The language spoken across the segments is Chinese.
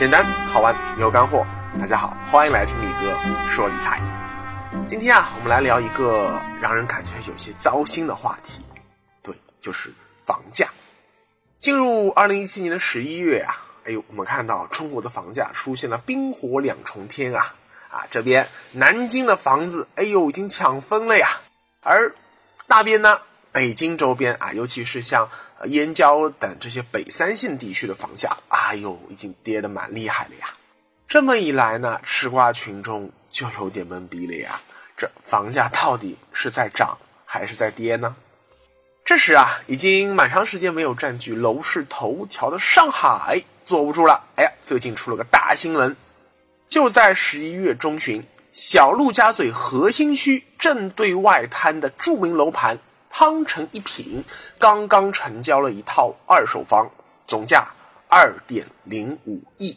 简单好玩有干货。大家好，欢迎来听李哥说理财。今天啊，我们来聊一个让人感觉有些糟心的话题，对，就是房价。进入二零一七年的十一月啊，哎呦，我们看到中国的房价出现了冰火两重天啊啊！这边南京的房子，哎呦，已经抢疯了呀，而那边呢？北京周边啊，尤其是像燕郊等这些北三线地区的房价，哎呦，已经跌得蛮厉害了呀。这么一来呢，吃瓜群众就有点懵逼了呀。这房价到底是在涨还是在跌呢？这时啊，已经蛮长时间没有占据楼市头条的上海坐不住了。哎呀，最近出了个大新闻，就在十一月中旬，小陆家嘴核心区正对外滩的著名楼盘。汤臣一品刚刚成交了一套二手房，总价二点零五亿，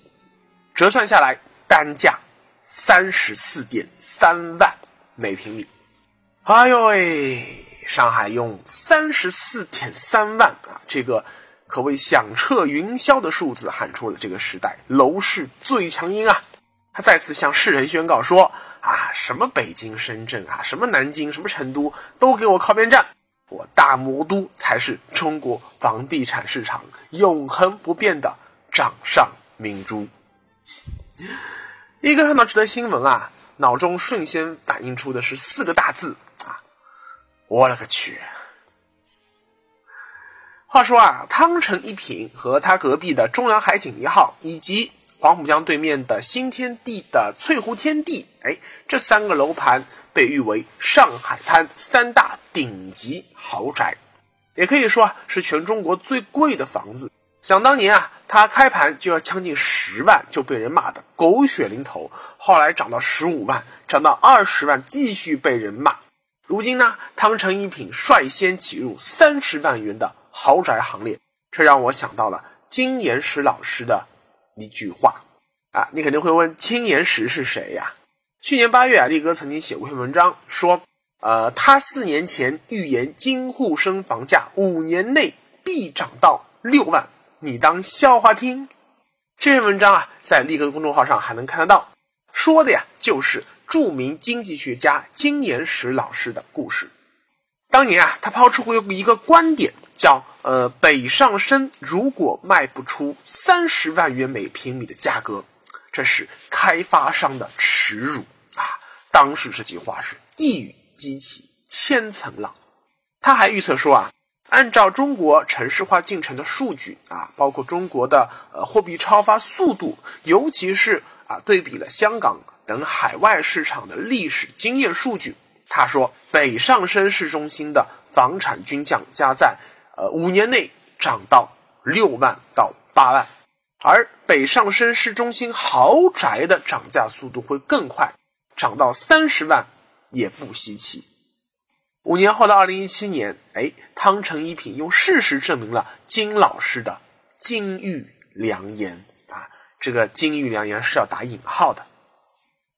折算下来单价三十四点三万每平米。哎呦喂，上海用三十四点三万啊，这个可谓响彻云霄的数字，喊出了这个时代楼市最强音啊！他再次向世人宣告说：啊，什么北京、深圳啊，什么南京、什么成都，都给我靠边站！我大魔都才是中国房地产市场永恒不变的掌上明珠。一个看到这则新闻啊，脑中瞬间反映出的是四个大字啊！我勒个去！话说啊，汤臣一品和他隔壁的中洋海景一号，以及黄浦江对面的新天地的翠湖天地，哎，这三个楼盘。被誉为上海滩三大顶级豪宅，也可以说啊是全中国最贵的房子。想当年啊，它开盘就要将近十万，就被人骂的狗血淋头。后来涨到十五万，涨到二十万，继续被人骂。如今呢，汤臣一品率先挤入三十万元的豪宅行列，这让我想到了金岩石老师的一句话啊。你肯定会问，金岩石是谁呀？去年八月啊，力哥曾经写过一篇文章，说，呃，他四年前预言京沪深房价五年内必涨到六万，你当笑话听。这篇文章啊，在力哥的公众号上还能看得到，说的呀就是著名经济学家金岩石老师的故事。当年啊，他抛出过一个观点，叫呃，北上深如果卖不出三十万元每平米的价格，这是开发商的耻辱啊。当时这句话是一语激起千层浪。他还预测说啊，按照中国城市化进程的数据啊，包括中国的呃货币超发速度，尤其是啊对比了香港等海外市场的历史经验数据，他说北上深市中心的房产均降价在呃五年内涨到六万到八万，而北上深市中心豪宅的涨价速度会更快。涨到三十万也不稀奇。五年后的二零一七年，哎，汤臣一品用事实证明了金老师的金玉良言啊！这个金玉良言是要打引号的。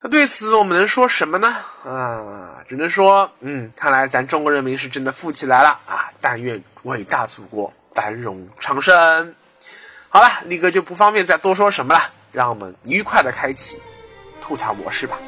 那对此我们能说什么呢？啊，只能说，嗯，看来咱中国人民是真的富起来了啊！但愿伟大祖国繁荣昌盛。好了，力哥就不方便再多说什么了，让我们愉快的开启吐槽模式吧。